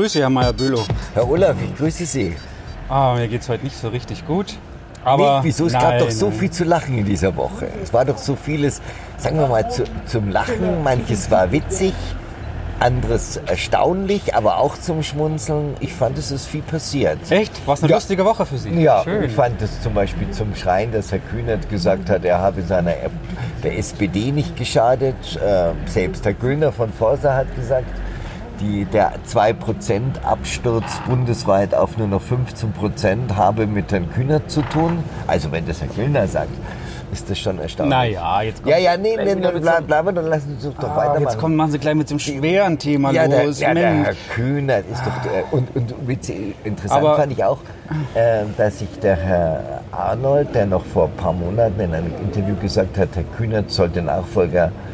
grüße Herr Meyer-Bülow. Herr Olaf, ich grüße Sie. Ah, mir geht's heute nicht so richtig gut. Aber Nicht, wieso? Es nein, gab doch so viel zu lachen in dieser Woche. Es war doch so vieles, sagen wir mal, zu, zum Lachen. Manches war witzig, anderes erstaunlich, aber auch zum Schmunzeln. Ich fand, es ist viel passiert. Echt? War es eine Ja. lustige Woche für Sie? Ja, Schön. ich fand es zum Beispiel zum Schreien, dass Herr Kühnert gesagt hat, er habe seiner der SPD nicht geschadet. Äh, selbst Herr Güllner von Forsa hat gesagt, die, der 2% Absturz bundesweit auf nur noch 15% habe mit Herrn Kühnert zu tun. Also wenn das Herr Güllner sagt, ist das schon erstaunlich. Naja, jetzt kommt Ja, ja, nee, nee, nee bla, bla, dann lassen Sie uns doch Ah, weitermachen. jetzt kommen, machen Sie gleich mit dem schweren Thema Ja, der, los. ja, der. Herr Kühnert ist doch. Der, und, und interessant Aber- fand ich auch, äh, dass sich der Herr Arnold, der noch vor ein paar Monaten in einem Interview gesagt hat, Herr Kühnert sollte Nachfolger äh,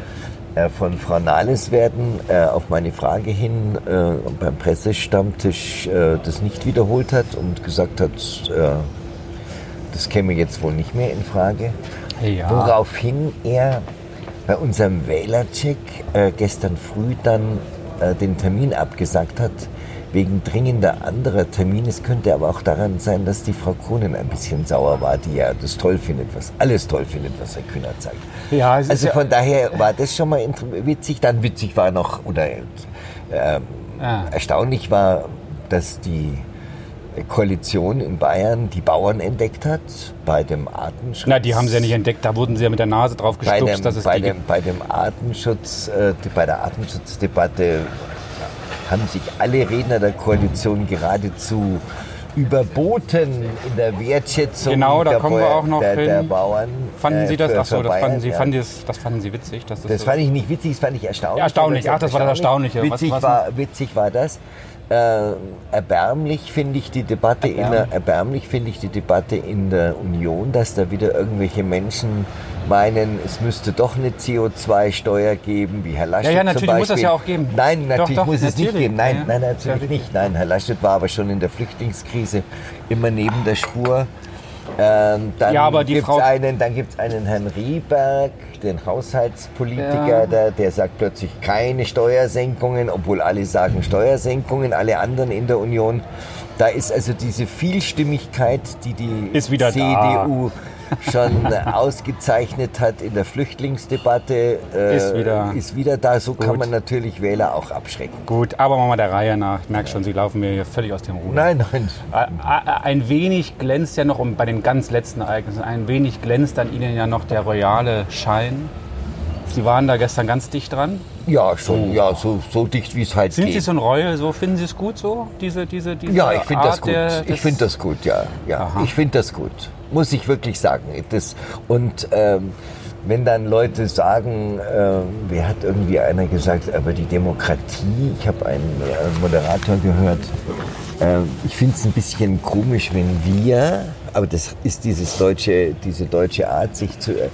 von Frau Nahles werden, äh, auf meine Frage hin äh, beim Pressestammtisch äh, das nicht wiederholt hat und gesagt hat, äh, das käme jetzt wohl nicht mehr in Frage. Ja. Woraufhin er bei unserem Wählercheck äh, gestern früh dann äh, den Termin abgesagt hat, wegen dringender anderer Termine. Es könnte aber auch daran sein, dass die Frau Kronen ein bisschen sauer war, die ja das toll findet, was alles toll findet, was Herr Kühnert sagt. Ja, Also ja- von daher war das schon mal witzig. Dann witzig war noch, oder äh, Ah. erstaunlich war, dass die Koalition in Bayern die Bauern entdeckt hat bei dem Artenschutz. Na, die haben sie ja nicht entdeckt. Da wurden sie ja mit der Nase drauf bei gestupst, dem, dass es bei dem, bei dem Artenschutz, äh, die- bei der Artenschutzdebatte haben sich alle Redner der Koalition geradezu überboten in der Wertschätzung Genau, da der, kommen wir auch noch der, der. Bauern. Fanden äh, Sie das? für- Ach so, für das fanden Sie, ja. fanden, Sie, das fanden Sie witzig. Dass das Das fand ich nicht witzig, das fand ich erstaunlich. Ja, erstaunlich. Ach, das war das Erstaunliche. Was- Witzig, was- war, witzig war das. Äh, erbärmlich finde ich die Debatte in der, erbärmlich finde ich die Debatte in der Union, dass da wieder irgendwelche Menschen meinen, es müsste doch eine CO2-Steuer geben, wie Herr Laschet Ja, ja, natürlich zum muss Beispiel. das ja auch geben. Nein, Doch, natürlich doch, muss es nicht geben. Nein, Ja, nein, natürlich nicht. Nein, Herr Laschet war aber schon in der Flüchtlingskrise immer neben der Spur. Ähm, dann Ja, aber die gibt's Frau- einen, dann gibt es einen Herrn Rieberg, den Haushaltspolitiker, Ja. der, der sagt plötzlich keine Steuersenkungen, obwohl alle sagen Steuersenkungen, alle anderen in der Union. Da ist also diese Vielstimmigkeit, die die wieder da. Schon ausgezeichnet hat in der Flüchtlingsdebatte, äh, Ist wieder- ist wieder da. So kann Gut. man natürlich Wähler auch abschrecken. Gut, aber machen wir der Reihe nach. Ich merke schon, Sie laufen mir hier völlig aus dem Ruder. Nein, nein. Ein wenig glänzt ja noch, um bei den ganz letzten Ereignissen, ein wenig glänzt an Ihnen ja noch der royale Schein. Sie waren da gestern ganz dicht dran. Ja, schon, ja, so, so dicht wie es halt Sind geht. Sie so ein Royal? So finden Sie es gut so? Diese, diese, diese Ja, ich finde das gut. der- ich finde das gut, ja. ja. Aha. Ich finde das gut. Muss ich wirklich sagen. Das, und ähm, wenn dann Leute sagen, äh, wer hat irgendwie einer gesagt, aber die Demokratie, ich habe einen äh, Moderator gehört, äh, ich finde es ein bisschen komisch, wenn wir, aber das ist dieses deutsche, diese deutsche Art, sich zu äh,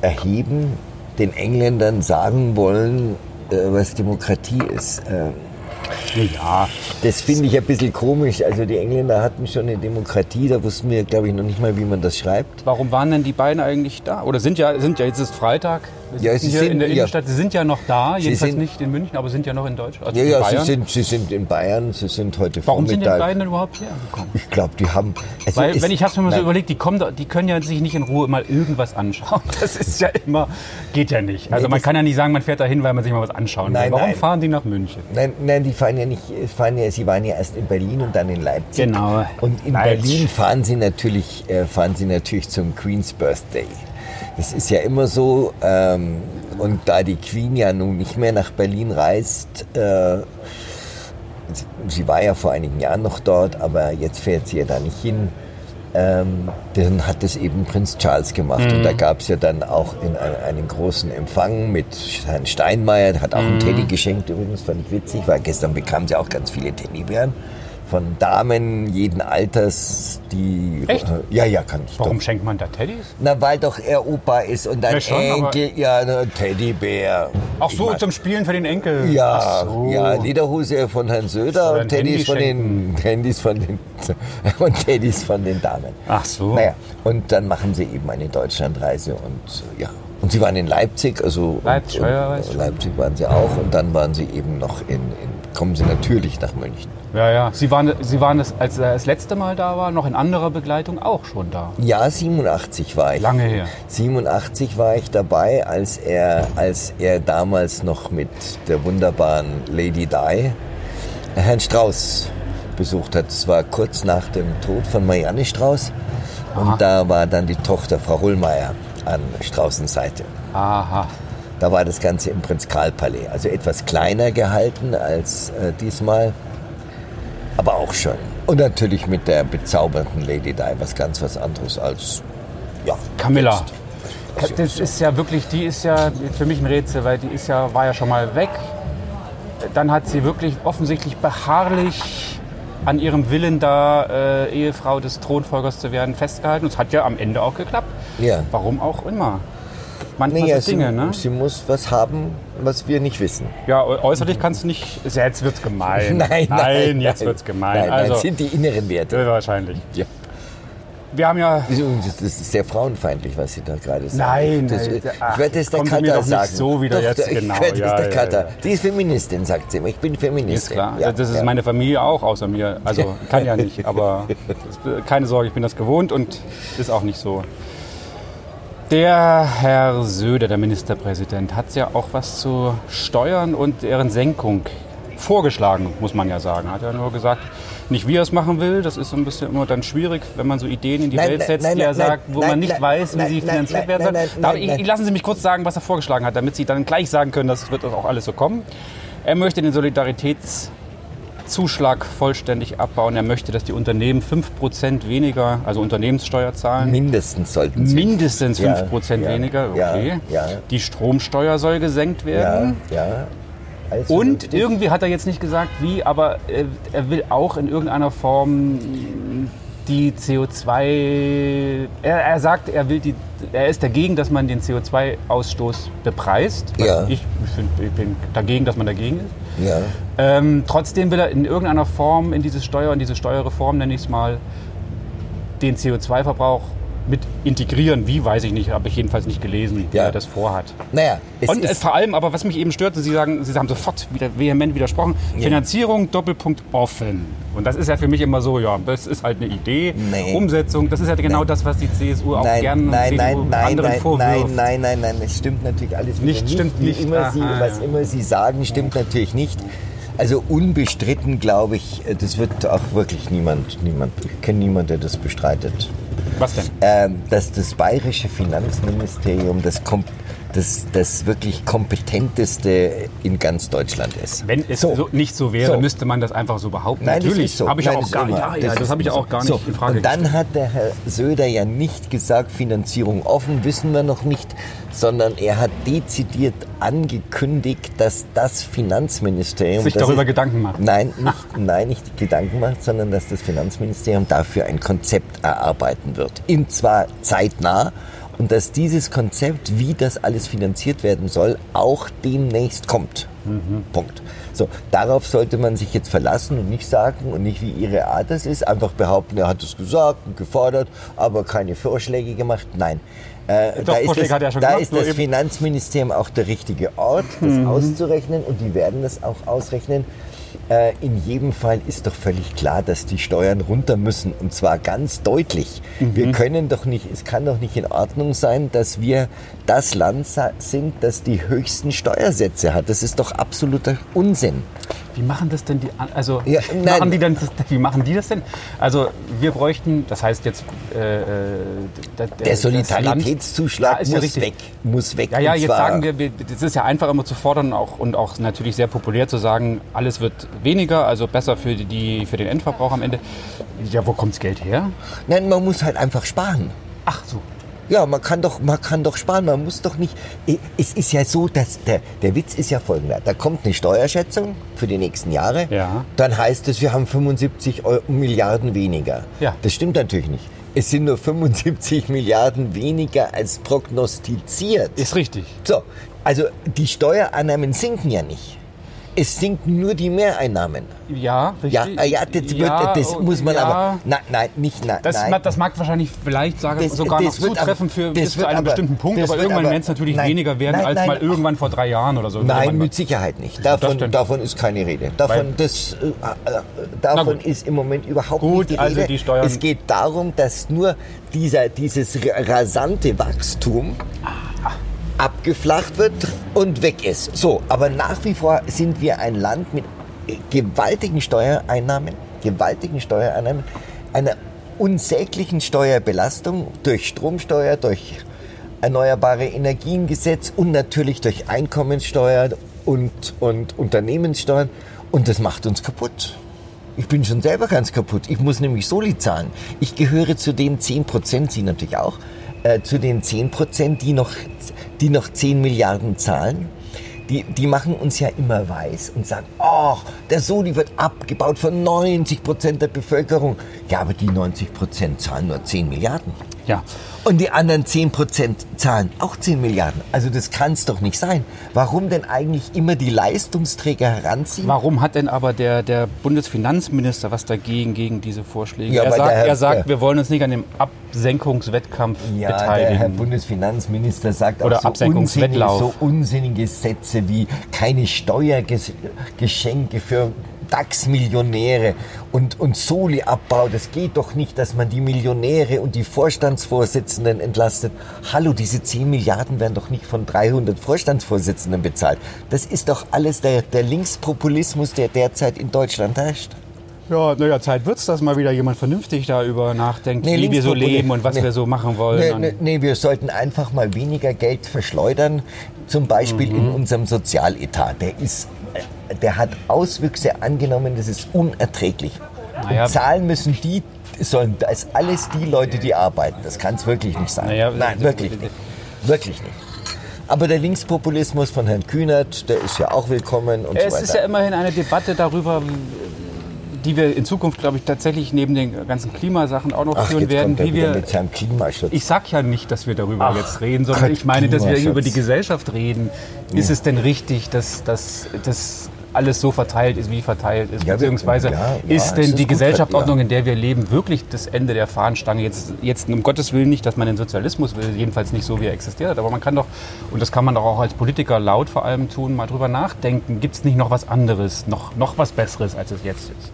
erheben, den Engländern sagen wollen, äh, was Demokratie ist. Ja, das finde ich ein bisschen komisch. Also die Engländer hatten schon eine Demokratie, da wussten wir, glaube ich, noch nicht mal, wie man das schreibt. warum waren denn die beiden eigentlich da? Oder sind ja, sind ja jetzt ist Freitag. Ja, hier in sind- der ja. Innenstadt. Sie sind ja noch da, jedenfalls sind- nicht in München, aber sind ja noch in Deutschland. Also Ja, in ja, sie sind, sie sind in Bayern, sie sind heute Warum sind die Vormittag. beiden denn überhaupt hierher gekommen? ich glaube, die haben. Also Weil, wenn ich habe mir mal so überlegt, die kommen, da, die können ja sich nicht in Ruhe mal irgendwas anschauen. Das ist ja immer, geht ja nicht. Also Nee, man kann ja nicht sagen, man fährt da hin, weil man sich mal was anschauen Nein, will. Warum nein. fahren die nach München? Nein, nein, die fahren ja nicht, fahren ja, sie waren ja erst in Berlin und dann in Leipzig. Genau. Und in Leipzig. Berlin fahren sie natürlich, äh, fahren sie natürlich zum Queen's Birthday. Das ist ja immer so. Ähm, und da die Queen ja nun nicht mehr nach Berlin reist, äh, sie- war ja vor einigen Jahren noch dort, aber jetzt fährt sie ja da nicht hin. Ähm, dann hat es eben Prinz Charles gemacht. Und da gab es ja dann auch in ein, einen großen Empfang mit Herrn Steinmeier, der hat auch einen Teddy geschenkt übrigens, fand ich witzig, weil gestern bekam sie auch ganz viele Teddybären von Damen jeden Alters, die... Echt? Äh, ja, ja, kann ich Warum doch. schenkt man da Teddys? Na, weil doch er Opa ist und ein Ja, schon, Enkel, ja, ein Teddybär. Ach Ich so, mein- zum Spielen für den Enkel. ja, Ach so. ja, Lederhose von Herrn Söder und Teddys von den Handys von den und Teddys von den Damen. Ach so. Naja, und dann machen sie eben eine Deutschlandreise und ja. Und sie waren in Leipzig, also und- Leipzig, und, ja, weiß äh, schon. Leipzig waren sie auch und dann waren sie eben noch in, in kommen sie natürlich nach München. Ja, ja. Sie waren, Sie waren das, als er das letzte Mal da war, noch in anderer Begleitung auch schon da. Ja, 87 war ich. Lange her. 87 war ich dabei, als er, als er damals noch mit der wunderbaren Lady Di Herrn Strauß besucht hat. Das war kurz nach dem Tod von Marianne Strauß. Und Aha. da war dann die Tochter Frau Rullmeier an Straußens Seite. Aha. Da war das Ganze im Prinzkalpalais. Also etwas kleiner gehalten als äh, diesmal, aber auch schön. Und natürlich mit der bezaubernden Lady Di was ganz was anderes als, ja, Camilla. jetzt. Das ist ja wirklich, die ist ja für mich ein Rätsel, weil die ist ja, war ja schon mal weg. Dann hat sie wirklich offensichtlich beharrlich an ihrem Willen, da äh, Ehefrau des Thronfolgers zu werden, festgehalten. Und es hat ja am Ende auch geklappt. Ja. Warum auch immer. Manchmal Naja, so Dinge, sie, ne? sie muss was haben, was wir nicht wissen. Ja, äußerlich kannst du nicht. Jetzt wird's gemein. Nein, nein, jetzt nein. wird's gemein. Nein, also, nein, sind die inneren Werte. wahrscheinlich. Ja. Wir haben ja. Das ist sehr frauenfeindlich, was Sie da gerade sagen. Nein, das, nein, ich werde es der doch nicht sagen. so wieder jetzt, ich genau, werde es ja, der ja, Katha. ja. Die ist Feministin, sagt sie immer. Ich bin Feministin. Ist klar. Ja, das ist meine Familie auch, außer mir. Also kann ja nicht, aber keine Sorge, ich bin das gewohnt und ist auch nicht so. Der Herr Söder, der Ministerpräsident, hat ja auch was zu Steuern und deren Senkung vorgeschlagen, muss man ja sagen. Hat ja nur gesagt, nicht wie er es machen will. Das ist so ein bisschen immer dann schwierig, wenn man so Ideen in die Nein, Welt setzt, nein, die er nein, sagt, wo man nicht weiß, wie sie finanziert werden nein, soll. nein, Darf nein, ich- nein. Lassen Sie mich kurz sagen, was er vorgeschlagen hat, damit Sie dann gleich sagen können, das wird auch alles so kommen. Er möchte den Solidaritätszuschlag vollständig abbauen. Er möchte, dass die Unternehmen 5% weniger, also Unternehmenssteuer zahlen. Mindestens sollten sie. Mindestens Ja, 5% ja, weniger, okay. ja, ja. Die Stromsteuer soll gesenkt werden. Ja. Alles Und irgendwie hat er jetzt nicht gesagt, wie, aber äh, er will auch in irgendeiner Form die CO2. Er, er sagt, er will die. Er ist dagegen, dass man den CO2-Ausstoß bepreist. Ja. Ich, ich, find, ich bin dagegen, dass man dagegen ist. Ja. Ähm, trotzdem will er in irgendeiner Form in diese Steuer, in diese Steuerreform, nenne ich es mal, den CO2-Verbrauch mit integrieren. Wie, weiß ich nicht, habe ich jedenfalls nicht gelesen, wie Ja. er das vorhat. Naja, es Und es ist, vor allem, aber was mich eben stört, Sie sagen, Sie haben sofort wieder vehement widersprochen, Finanzierung Doppelpunkt offen. Und das ist ja für mich immer so, ja, das ist halt eine Idee, Nee. Umsetzung, das ist ja genau das, was die CSU auch nein, gerne nein, CDU nein, nein, anderen nein, vorwirft. nein, nein, nein, nein, es stimmt natürlich alles wieder Nicht, stimmt nicht. Immer sie, Aha, was ja. immer Sie sagen, stimmt natürlich nicht. Also unbestritten, glaube ich, das wird auch wirklich niemand, niemand, ich kenne niemanden, der das bestreitet. Was denn? ähm, dass das bayerische Finanzministerium das, kom das, das wirklich kompetenteste in ganz Deutschland ist. Wenn es so. nicht so wäre, So. müsste man das einfach so behaupten. Nein, Natürlich, das so. habe ich Nein, auch das gar. Ja, ja, das, habe ich auch gar nicht so. in Frage Und dann gestellt. hat der Herr Söder ja nicht gesagt, Finanzierung offen, wissen wir noch nicht, sondern er hat dezidiert angekündigt, dass das Finanzministerium Sich das darüber ist- Gedanken macht. Nein, nicht, nein, nicht Gedanken macht, sondern dass das Finanzministerium dafür ein Konzept erarbeiten wird. Und zwar zeitnah. Und dass dieses Konzept, wie das alles finanziert werden soll, auch demnächst kommt. Punkt. So, darauf sollte man sich jetzt verlassen und nicht sagen und nicht wie ihre Art es ist, einfach behaupten, er hat es gesagt und gefordert, aber keine Vorschläge gemacht. Nein. Äh, Doch, da ist, Vorschläge das, hat schon da gemacht, ist das Finanzministerium auch der richtige Ort, das Mhm. auszurechnen und die werden das auch ausrechnen. Äh, in jedem Fall ist doch völlig klar, dass die Steuern runter müssen und zwar ganz deutlich. Mhm. Wir können doch nicht, es kann doch nicht in Ordnung sein, dass wir das Land sind, das die höchsten Steuersätze hat. Das ist doch absoluter Unsinn. Wie machen das denn die also Ja, machen die das, wie machen die das denn? Also wir bräuchten, das heißt jetzt äh, äh, der, Der Solidaritätszuschlag Ja, ja muss richtig. weg, muss weg. Ja, ja, jetzt sagen wir, wir, das ist ja einfach immer zu fordern auch, und auch natürlich sehr populär zu sagen, alles wird weniger, also besser für, die, für den Endverbrauch am Ende. Ja, wo kommt das Geld her? Nein, man muss halt einfach sparen. Ach so. Ja, man kann doch, man kann doch sparen. Man muss doch nicht. Es ist ja so, dass der, der Witz ist ja folgender. Da kommt eine Steuerschätzung für die nächsten Jahre. Ja. Dann heißt es, wir haben 75 Euro, Milliarden weniger. Ja. Das stimmt natürlich nicht. Es sind nur 75 Milliarden weniger als prognostiziert. Ist richtig. So, also die Steuerannahmen sinken ja nicht. Es sinken nur die Mehreinnahmen. Ja, Ja, richtig. äh, ja, das, wird, das oh, muss man ja. aber. Nein, nein, nicht nein. Das, nein. das mag wahrscheinlich vielleicht sagen, Das- sogar das noch wird aber- zutreffen für bis zu einem aber- bestimmten Punkt, aber irgendwann werden es natürlich nein, weniger werden nein, als mal irgendwann vor drei Jahren oder so. Nein, mit Sicherheit nicht. Davon, davon ist keine Rede. Davon, Weil- das, äh, äh, davon ist im Moment überhaupt Gut, nicht die also Rede. die Steuern- es geht darum, dass nur dieser, dieses ra- rasante Wachstum abgeflacht wird und weg ist. So, aber nach wie vor sind wir ein Land mit gewaltigen Steuereinnahmen, gewaltigen Steuereinnahmen, einer unsäglichen Steuerbelastung durch Stromsteuer, durch Erneuerbare Energiengesetz und natürlich durch Einkommenssteuer und, und Unternehmenssteuern. Und das macht uns kaputt. Ich bin schon selber ganz kaputt. Ich muss nämlich Soli zahlen. Ich gehöre zu den 10 Prozent, Sie natürlich auch, äh, zu den 10 Prozent, die noch, die noch 10 Milliarden zahlen. Die, die machen uns ja immer weiß und sagen, ach, der Soli wird abgebaut von 90 Prozent der Bevölkerung. Ja, aber die 90 Prozent zahlen nur 10 Milliarden. Ja. Und die anderen 10% zahlen auch 10 Milliarden. Also das kann es doch nicht sein. Warum denn eigentlich immer die Leistungsträger heranziehen? Warum hat denn aber der, der Bundesfinanzminister was dagegen, gegen diese Vorschläge? Ja, er, sagt, der Herr- er sagt, der- wir wollen uns nicht an dem Absenkungswettkampf Ja, der beteiligen. Herr Bundesfinanzminister sagt Oder auch so, unsinnige, so unsinnige Sätze wie keine Steuergeschenke für DAX-Millionäre und, und Soli-Abbau. Das geht doch nicht, dass man die Millionäre und die Vorstandsvorsitzenden entlastet. Hallo, diese 10 Milliarden werden doch nicht von 300 Vorstandsvorsitzenden bezahlt. Das ist doch alles der, der Linkspopulismus, der derzeit in Deutschland herrscht. Ja, naja, Zeit wird's, dass mal wieder jemand vernünftig darüber nachdenkt, Nee, wie wir so leben und was nee. wir so machen wollen. Nee, nee, wir sollten einfach mal weniger Geld verschleudern, zum Beispiel in Mhm. unserem Sozialetat. Der ist, der hat Auswüchse angenommen, das ist unerträglich. Naja. Zahlen müssen die, sollen das alles die Leute, die arbeiten. Das kann es wirklich nicht sein. Naja, Nein, wirklich nicht. Wirklich nicht. Aber der Linkspopulismus von Herrn Kühnert, der ist ja auch willkommen und Es so ist weiter. ja immerhin eine Debatte darüber, die wir in Zukunft, glaube ich, tatsächlich neben den ganzen Klimasachen auch noch Ach, führen jetzt werden, kommt er wie wir mit seinem Klimaschutz. Ich sag ja nicht, dass wir darüber Ach, jetzt reden, sondern Gott, ich meine, dass wir über die Gesellschaft reden. Ist es denn richtig, dass, dass, dass alles so verteilt ist, wie verteilt ist? Ja, Beziehungsweise ja, ja, ist denn ist die Gesellschaftsordnung, in der wir leben, wirklich das Ende der Fahnenstange? Jetzt, jetzt um Gottes Willen nicht, dass man den Sozialismus will, jedenfalls nicht so, wie er existiert hat. Aber man kann doch, und das kann man doch auch als Politiker laut vor allem tun, mal drüber nachdenken. Gibt es nicht noch was anderes, noch, noch was Besseres, als es jetzt ist?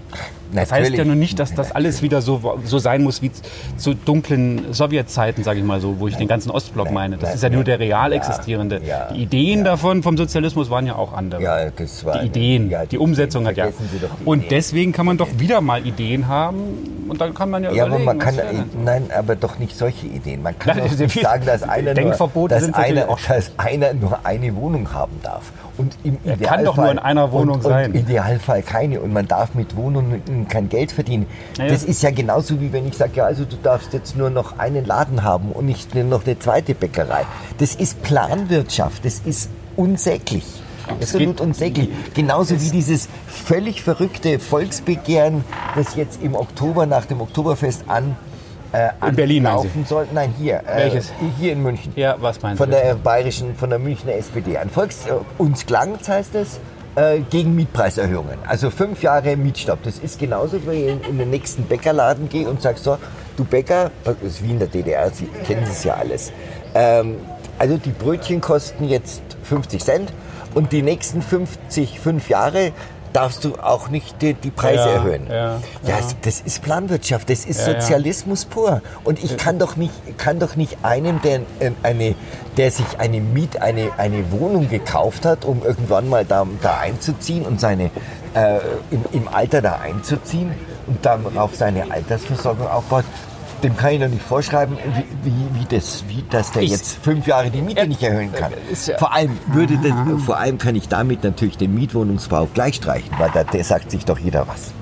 Das heißt ja nur nicht, dass das alles wieder so, so sein muss wie zu dunklen Sowjetzeiten, sage ich mal so, wo ich den ganzen Ostblock meine. Das ist ja nur der real existierende. die Ideen davon vom Sozialismus waren ja auch andere. Ja, das war die Ideen, die Umsetzung hat ja. Und deswegen kann man doch wieder mal Ideen haben und dann kann man ja, Ja, aber überlegen. man kann, nein, aber doch nicht solche Ideen. Man kann Nein, nicht sagen, dass einer, nur, dass, einer, dass einer nur eine Wohnung haben darf. Und im Er Idealfall, kann doch nur in einer Wohnung und, sein. Und im Idealfall keine. Und man darf mit Wohnungen kein Geld verdienen. Ja. Das ist ja genauso wie wenn ich sage, ja, also du darfst jetzt nur noch einen Laden haben und nicht noch eine zweite Bäckerei. Das ist Planwirtschaft. Das ist unsäglich. Absolut unsäglich. Genauso wie dieses völlig verrückte Volksbegehren, das jetzt im Oktober nach dem Oktoberfest an äh, In Berlin, anlaufen soll. Nein, hier. Äh, Welches? Hier in München. Ja, was meinen Von Sie? der bayerischen, von der Münchner SPD. Ein Volks, äh, uns Klangs heißt es, äh, gegen Mietpreiserhöhungen. Also fünf Jahre Mietstopp. Das ist genauso, wie ich in, den nächsten Bäckerladen gehe und sage so, du Bäcker, das ist wie in der DDR, Sie kennen das ja alles. Ähm, also die Brötchen kosten jetzt 50 Cent und die nächsten 50, fünf Jahre darfst du auch nicht die, die Preise Ja, erhöhen. ja, ja, das ist Planwirtschaft, das ist Ja, ja. Sozialismus pur. Und ich kann doch nicht, kann doch nicht einem, der, ähm, eine, der sich eine Miet, eine, eine Wohnung gekauft hat, um irgendwann mal da, da einzuziehen und seine, äh, im, im Alter da einzuziehen und darauf seine Altersversorgung aufbaut, dem kann ich doch nicht vorschreiben, wie, wie, wie, das, wie dass der Ich- jetzt fünf Jahre die Miete nicht erhöhen kann. ist ja- vor, allem würde das, vor allem kann ich damit natürlich den Mietwohnungsbau gleich streichen, weil da der sagt sich doch jeder was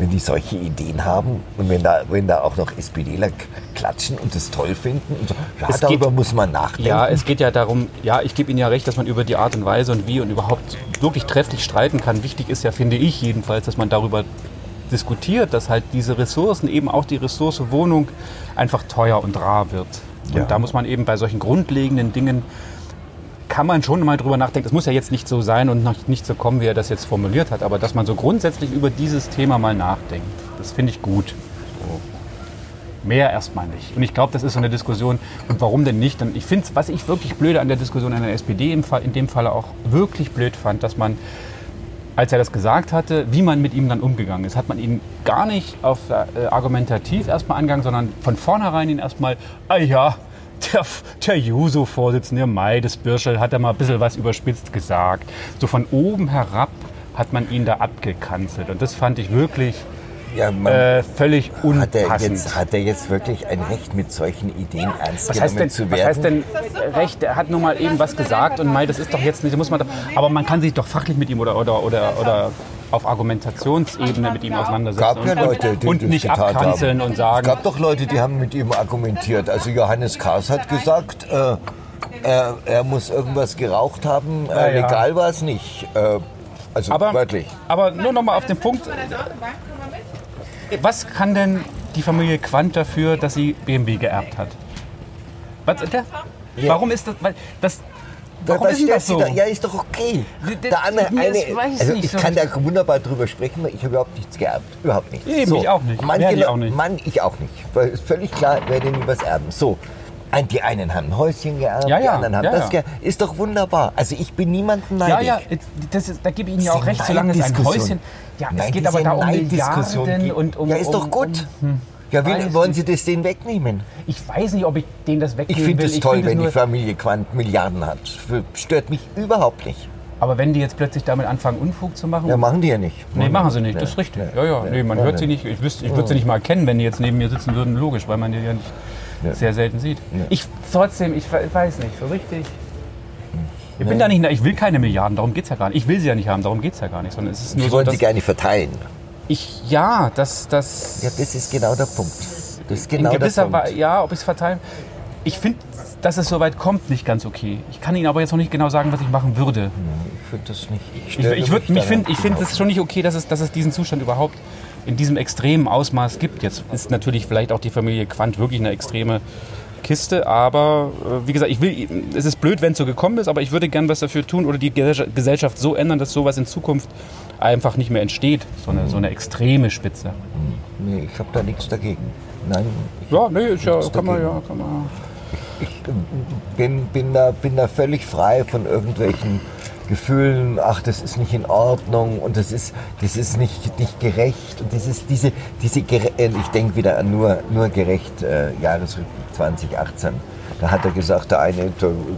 wenn die solche Ideen haben und wenn da, wenn da auch noch SPDler klatschen und das toll finden und so, ja, Es darüber geht- muss man nachdenken. Ja, es geht ja darum, ja, ich gebe Ihnen ja recht, dass man über die Art und Weise und wie und überhaupt wirklich trefflich streiten kann. Wichtig ist ja, finde ich jedenfalls, dass man darüber diskutiert, dass halt diese Ressourcen, eben auch die Ressource Wohnung, einfach teuer und rar wird. Und Ja. da muss man eben bei solchen grundlegenden Dingen kann man schon mal drüber nachdenken. Es muss ja jetzt nicht so sein und nicht so kommen, wie er das jetzt formuliert hat, aber dass man so grundsätzlich über dieses Thema mal nachdenkt, das finde ich gut. Mehr erstmal nicht. Und ich glaube, das ist so eine Diskussion. Und warum denn nicht? Ich finde, was ich wirklich blöde an der Diskussion an der SPD im Fall, in dem Falle auch wirklich blöd fand, dass man, als er das gesagt hatte, wie man mit ihm dann umgegangen ist, hat man ihn gar nicht auf äh, argumentativ erstmal angegangen, sondern von vornherein ihn erstmal, ah ja, der, der Juso-Vorsitzende Mai des Birschel hat da mal ein bisschen was überspitzt gesagt. So von oben herab hat man ihn da abgekanzelt. Und das fand ich wirklich Ja, äh, völlig hat, er unpassend. jetzt, hat er jetzt wirklich ein Recht, mit solchen Ideen ernst was genommen denn, zu was werden? heißt denn äh, Recht? Er hat nun mal eben was gesagt und Mai, das ist doch jetzt nicht, muss man doch, aber man kann sich doch fachlich mit ihm oder, oder, oder, oder auf Argumentationsebene mit ihm auseinandersetzen gab ja Leute, die und das nicht getan abkanzeln haben. und Es sagen, gab doch Leute, die haben mit ihm argumentiert. Also Johannes Kahrs hat gesagt, äh, er, er muss irgendwas geraucht haben. Äh. Legal war es nicht. Äh, also aber, wörtlich. aber nur noch mal auf den Punkt, was kann denn die Familie Quandt dafür, dass sie BMW geerbt hat? Was, Warum ist das, weil das Warum Da ist das so? Da, ja, ist doch okay. D- d- Der andere, mir ist- eine, weiß also ich so kann da wunderbar drüber sprechen, weil ich habe überhaupt nichts geerbt. Überhaupt nichts. Eben, ich auch nicht. Manche, ich auch nicht. Mann, ich auch nicht. Weil ist völlig klar, wer denn nie was erben. So. Die einen haben ein Häuschen geerbt, Ja, die ja, anderen haben ja, das geerbt. Ist doch wunderbar. Also ich bin niemandem neidig. Ja, ja, das ist, da gebe ich Ihnen ja Das auch recht, solange es ein. Häuschen. Ja, es Nein, geht diese aber da um Milliarden geht- und um. Ja, ist doch um, gut. Um, Ja, will, wollen. Sie das denen wegnehmen? ich weiß nicht, ob ich denen das Ich wegnehmen finde will. es toll, wenn die Familie Quandt Milliarden hat. Stört mich überhaupt nicht. Aber wenn die jetzt plötzlich damit anfangen, Unfug zu machen. Ja, machen die ja nicht. Nee, machen sie nicht, das ist richtig. nee, ja, ja, nee, man hört sie nicht. Ich, wüsste, ich würde sie nicht mal kennen, wenn die jetzt neben mir sitzen würden, logisch, weil man die ja nicht sehr selten sieht. Ich trotzdem, ich we- weiß nicht, so richtig. Ich bin da nicht, ich will keine Milliarden, darum geht es ja gar nicht. Ich will sie ja nicht haben, darum geht es ja gar nicht, sondern es ist nur Sie so, wollen dass sie gerne verteilen. Ich, ja, das, das, Ja, das ist genau der Punkt. Das ist genau in der gewisser Punkt. Weise, ja, ob ich es verteilen. Ich finde, dass es so weit kommt, nicht ganz okay. Ich kann Ihnen aber jetzt noch nicht genau sagen, was ich machen würde. Ich finde das nicht. Ich, störe ich, würd, mich find, ich finde es schon nicht okay, dass es, dass es diesen Zustand überhaupt in diesem extremen Ausmaß gibt. Jetzt ist natürlich vielleicht auch die Familie Quandt wirklich eine extreme Kiste, aber äh, wie gesagt, ich will, es ist blöd, wenn es so gekommen ist, aber ich würde gern was dafür tun oder die Gesellschaft so ändern, dass sowas in Zukunft einfach nicht mehr entsteht, so eine, so eine extreme Spitze. Nee, ich habe da nichts dagegen. Nein, ich Ja, nee, ist ja, kann man ja, kann man. bin, bin, da, bin da völlig frei von irgendwelchen Gefühlen, ach, das ist nicht in Ordnung und das ist, das ist nicht, nicht gerecht. Und das ist diese, diese äh, ich denke wieder an nur, nur gerecht äh, Jahresrückblick 2018. Da hat er gesagt, der eine,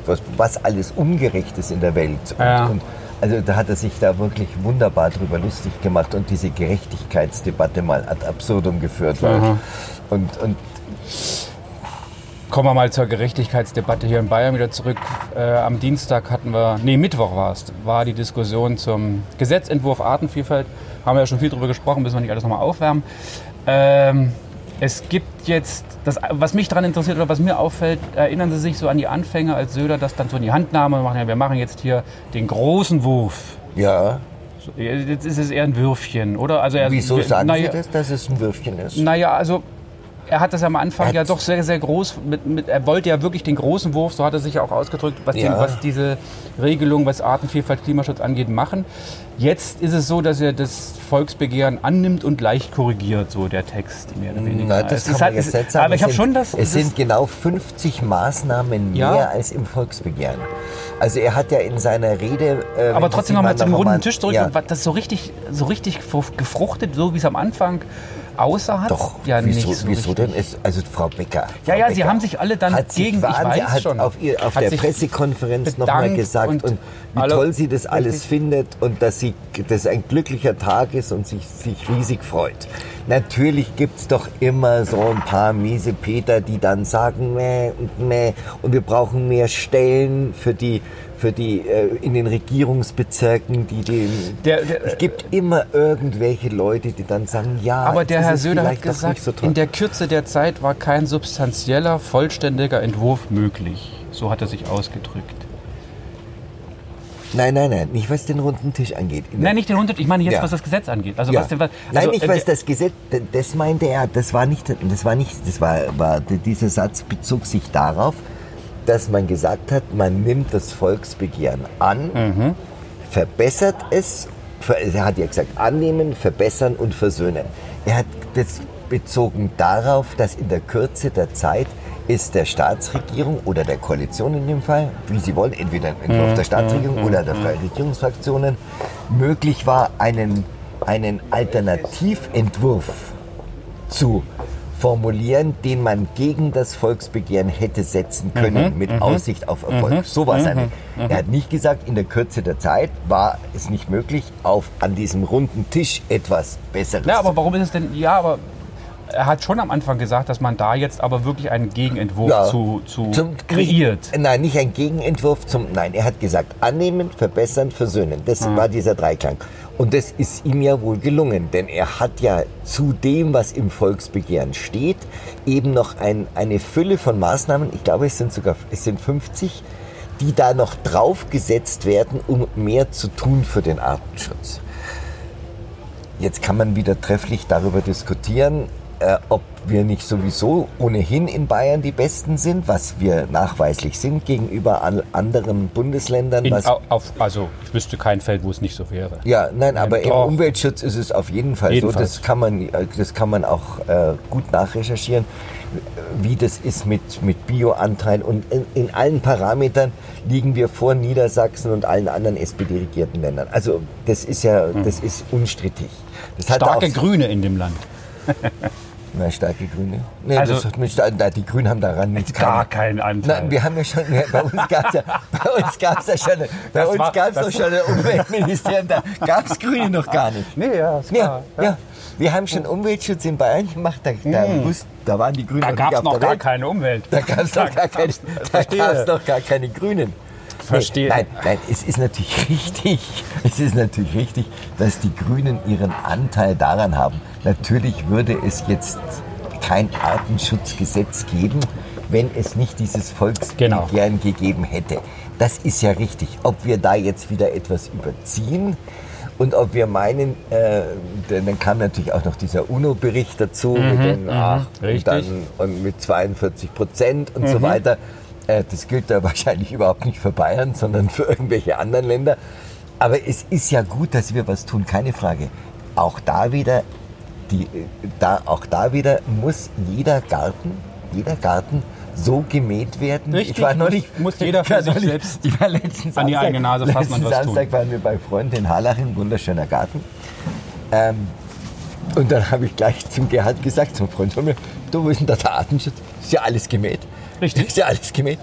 was, was alles ungerecht ist in der Welt. Und, Ja. und also da hat er sich da wirklich wunderbar drüber lustig gemacht und diese Gerechtigkeitsdebatte mal ad absurdum geführt. Aha. und, und Kommen wir mal zur Gerechtigkeitsdebatte hier in Bayern wieder zurück. Äh, am Dienstag hatten wir, nee, Mittwoch war es, war die Diskussion zum Gesetzentwurf Artenvielfalt. Haben wir ja schon viel drüber gesprochen, müssen wir nicht alles nochmal aufwärmen. Ähm, es gibt jetzt, das, was mich daran interessiert oder was mir auffällt, erinnern Sie sich so an die Anfänge, als Söder das dann so in die Hand nahm und machen, ja, wir machen jetzt hier den großen Wurf. ja, Jetzt ist es eher ein Würfchen, oder? Also er, wieso sagen naja, Sie das, dass es ein Würfchen ist? naja, also er hat das am Anfang ja doch sehr, sehr groß. Mit, mit, er wollte ja wirklich den großen Wurf, so hat er sich ja auch ausgedrückt, was, den, Ja. was diese Regelung, was Artenvielfalt, Klimaschutz angeht, machen. Jetzt ist es so, dass er das Volksbegehren annimmt und leicht korrigiert, so der Text mehr oder weniger. Na, das Es kann ist man halt- jetzt es- nicht sagen. Aber ich habe sind- schon das. Es sind genau 50 Maßnahmen Ja. mehr als im Volksbegehren. Also er hat ja in seiner Rede... äh, aber trotzdem nochmal mal zu dem noch runden Tisch zurück. Ja, was Das so richtig, so richtig frucht- gefruchtet, so wie es am Anfang aussah, hat doch, ja wieso, nicht so wieso richtig. denn? Ist, also Frau Becker. Ja, Frau ja, sie Becker haben sich alle dann hat gegen- ich wahnsinnig- weiß hat schon. auf, ihr, auf der Pressekonferenz nochmal gesagt und und, wie alle- toll sie das alles findet und dass sie das ein glücklicher Tag ist und sich, sich riesig freut. Natürlich gibt's doch immer so ein paar miese Peter, die dann sagen, meh und meh und wir brauchen mehr Stellen für die für die äh, in den Regierungsbezirken, die den Der- der- es gibt immer irgendwelche Leute, die dann sagen, ja, Aber der Herr Söder hat gesagt, nicht so in der Kürze der Zeit war kein substanzieller, vollständiger Entwurf möglich. So hat er sich ausgedrückt. Nein, nein, nein, nicht was den runden Tisch angeht. Nein, nicht den Hund, ich meine jetzt, Ja. was das Gesetz angeht. Also Ja. was, denn- was, Nein, also, nicht äh, was das Gesetz, das meinte er, das war nicht, das war nicht, das war, war dieser Satz bezog sich darauf, dass man gesagt hat, man nimmt das Volksbegehren an, Mhm. verbessert es, er hat ja gesagt, annehmen, verbessern und versöhnen. Er hat das bezogen darauf, dass in der Kürze der Zeit es der Staatsregierung oder der Koalition in dem Fall, wie sie wollen, entweder ein Entwurf Mhm. der Staatsregierung oder der freien Regierungsfraktionen, möglich war, einen, einen Alternativentwurf zu formulieren, den man gegen das Volksbegehren hätte setzen können mit Aussicht auf Erfolg. So war es eigentlich. Er hat nicht gesagt, in der Kürze der Zeit war es nicht möglich, auf, an diesem runden Tisch etwas Besseres Ja, aber warum ist es denn? Ja, aber er hat schon am Anfang gesagt, dass man da jetzt aber wirklich einen Gegenentwurf Ja, zu, zu zum- kreiert. Nein, nicht ein Gegenentwurf zum. Nein, er hat gesagt, annehmen, verbessern, versöhnen. Das Ah. war dieser Dreiklang. Und das ist ihm ja wohl gelungen, denn er hat ja zu dem, was im Volksbegehren steht, eben noch ein, eine Fülle von Maßnahmen, ich glaube es sind sogar es sind 50, die da noch draufgesetzt werden, um mehr zu tun für den Artenschutz. Jetzt kann man wieder trefflich darüber diskutieren, äh, ob wir nicht sowieso ohnehin in Bayern die Besten sind, was wir nachweislich sind gegenüber all anderen Bundesländern. In, auf, also ich wüsste kein Feld, wo es nicht so wäre. ja, nein, aber im doch. Umweltschutz ist es auf jeden Fall Jedenfalls. so. Das kann man, äh, das kann man auch äh, gut nachrecherchieren, wie das ist mit, mit Bioanteil. Und in, in allen Parametern liegen wir vor Niedersachsen und allen anderen SPD-regierten Ländern. Also das ist ja, das ist unstrittig. Das hat Hm. Starke auch, Grüne in dem Land. Na, starke Grüne. Nee, Also- das hat mit, na, die Grünen haben daran nichts Gar keine- keinen Anteil. Nein, wir haben ja schon, bei uns gab es ja, bei uns gab's ja schon, bei Das uns gab es schon ein Umweltministerium, da gab es Grüne noch gar nicht. Nee, ja, ist Ja, ja. Wir haben schon Umweltschutz in Bayern gemacht, da, da, wussten- da waren die Grünen Da noch gab es noch gar Welt. keine Umwelt. Da gab es noch gar keine, da Verstehe. gab's noch gar keine Grünen. Verstehe. Nee, nein, nein, es ist natürlich richtig, es ist natürlich richtig, dass die Grünen ihren Anteil daran haben. Natürlich würde es jetzt kein Artenschutzgesetz geben, wenn es nicht dieses Volksbegehren Genau. gegeben hätte. Das ist ja richtig. Ob wir da jetzt wieder etwas überziehen und ob wir meinen, äh, denn dann kam natürlich auch noch dieser UNO-Bericht dazu mit, den, ach, und Mhm, dann, und mit 42 Prozent und so weiter. Äh, das gilt da wahrscheinlich überhaupt nicht für Bayern, sondern für irgendwelche anderen Länder. Aber es ist ja gut, dass wir was tun, keine Frage. Auch da wieder, die, da, auch da wieder muss jeder Garten, jeder Garten so gemäht werden. Richtig, ich war neulich, muss- muss jeder für sich selbst ich war letzten an die eigene Nase fassen und was tun. Samstag waren wir bei Freunden in Harlaching, wunderschöner Garten. Ähm, und dann habe ich gleich zum Gerhard gesagt, zum Freund von mir, du, wo ist denn da der Artenschutz? Ist ja alles gemäht. Richtig. Ist ja alles gemäht.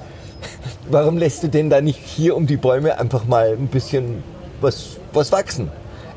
Warum lässt du denn da nicht hier um die Bäume einfach mal ein bisschen was, was wachsen?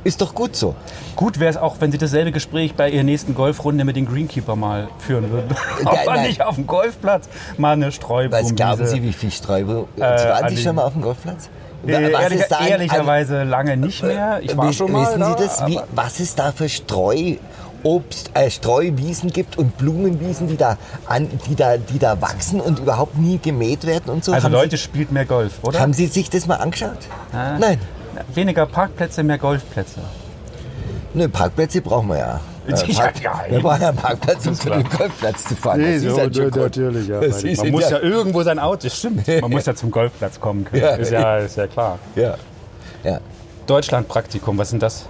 Ist doch gut so. Gut wäre es auch, wenn Sie dasselbe Gespräch bei Ihrer nächsten Golfrunde mit den Greenkeeper mal führen würden. Man nein. nicht auf dem Golfplatz mal eine Streublumenwiese... Was glauben Sie, wie viel Streube? Äh, waren an Sie die- schon mal auf dem Golfplatz? Äh, Was ehrlich, ist da an- ehrlicherweise lange nicht mehr. Ich war schon mal Wissen da, Sie das? Wie, aber- was es da für Streuobst, äh, Streuwiesen gibt und Blumenwiesen, die da, an, die, da, die da wachsen und überhaupt nie gemäht werden und so? Also haben Leute, spielt mehr Golf, oder? haben Sie sich das mal angeschaut? Ah. Nein. Weniger Parkplätze, mehr Golfplätze. Nö, Parkplätze brauchen wir ja. Äh, Ja, ja, wir brauchen ja einen Parkplatz, um zu dem Golfplatz zu fahren. Nee, Das ist so, schon gut. natürlich, ja. Das ist Man muss ja irgendwo sein Auto, das stimmt. Man muss ja zum Golfplatz kommen können. Ja. Ist, ja, ist ja klar. ja. Ja. Deutschlandpraktikum, was sind das?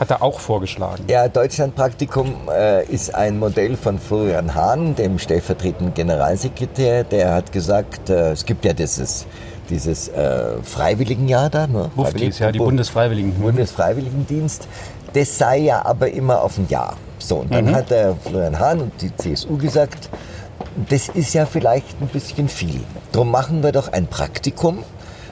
Hat er auch vorgeschlagen. Ja, Deutschlandpraktikum äh, ist ein Modell von Florian Hahn, dem stellvertretenden Generalsekretär. Der hat gesagt, äh, es gibt ja dieses, dieses äh, Freiwilligenjahr da. Ne? Buftis, ja, die Bu- Bundesfreiwilligen. Bundesfreiwilligendienst. Das sei ja aber immer auf ein Jahr. So, und dann hat der Florian Hahn und die CSU gesagt, das ist ja vielleicht ein bisschen viel. Drum machen wir doch ein Praktikum,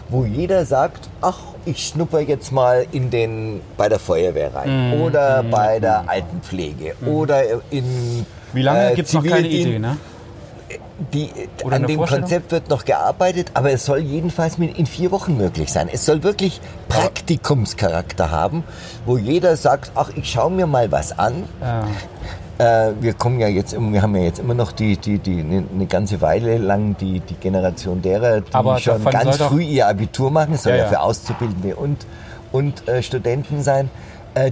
wo jeder sagt, ach, ich schnupper jetzt mal in den, bei der Feuerwehr rein oder bei der Altenpflege oder in Wie lange äh, gibt es noch keine Idee, ne? Die, an dem? Konzept wird noch gearbeitet, aber es soll jedenfalls in vier Wochen möglich sein. Es soll wirklich Praktikumscharakter haben, wo jeder sagt, ach, ich schaue mir mal was an. Ja. Äh, wir kommen ja jetzt, wir haben ja jetzt immer noch die, die, die eine, eine ganze Weile lang die, die Generation derer, die Aber schon ganz doch- früh ihr Abitur machen. Es soll Ja, ja, für Auszubildende und und äh, Studenten sein,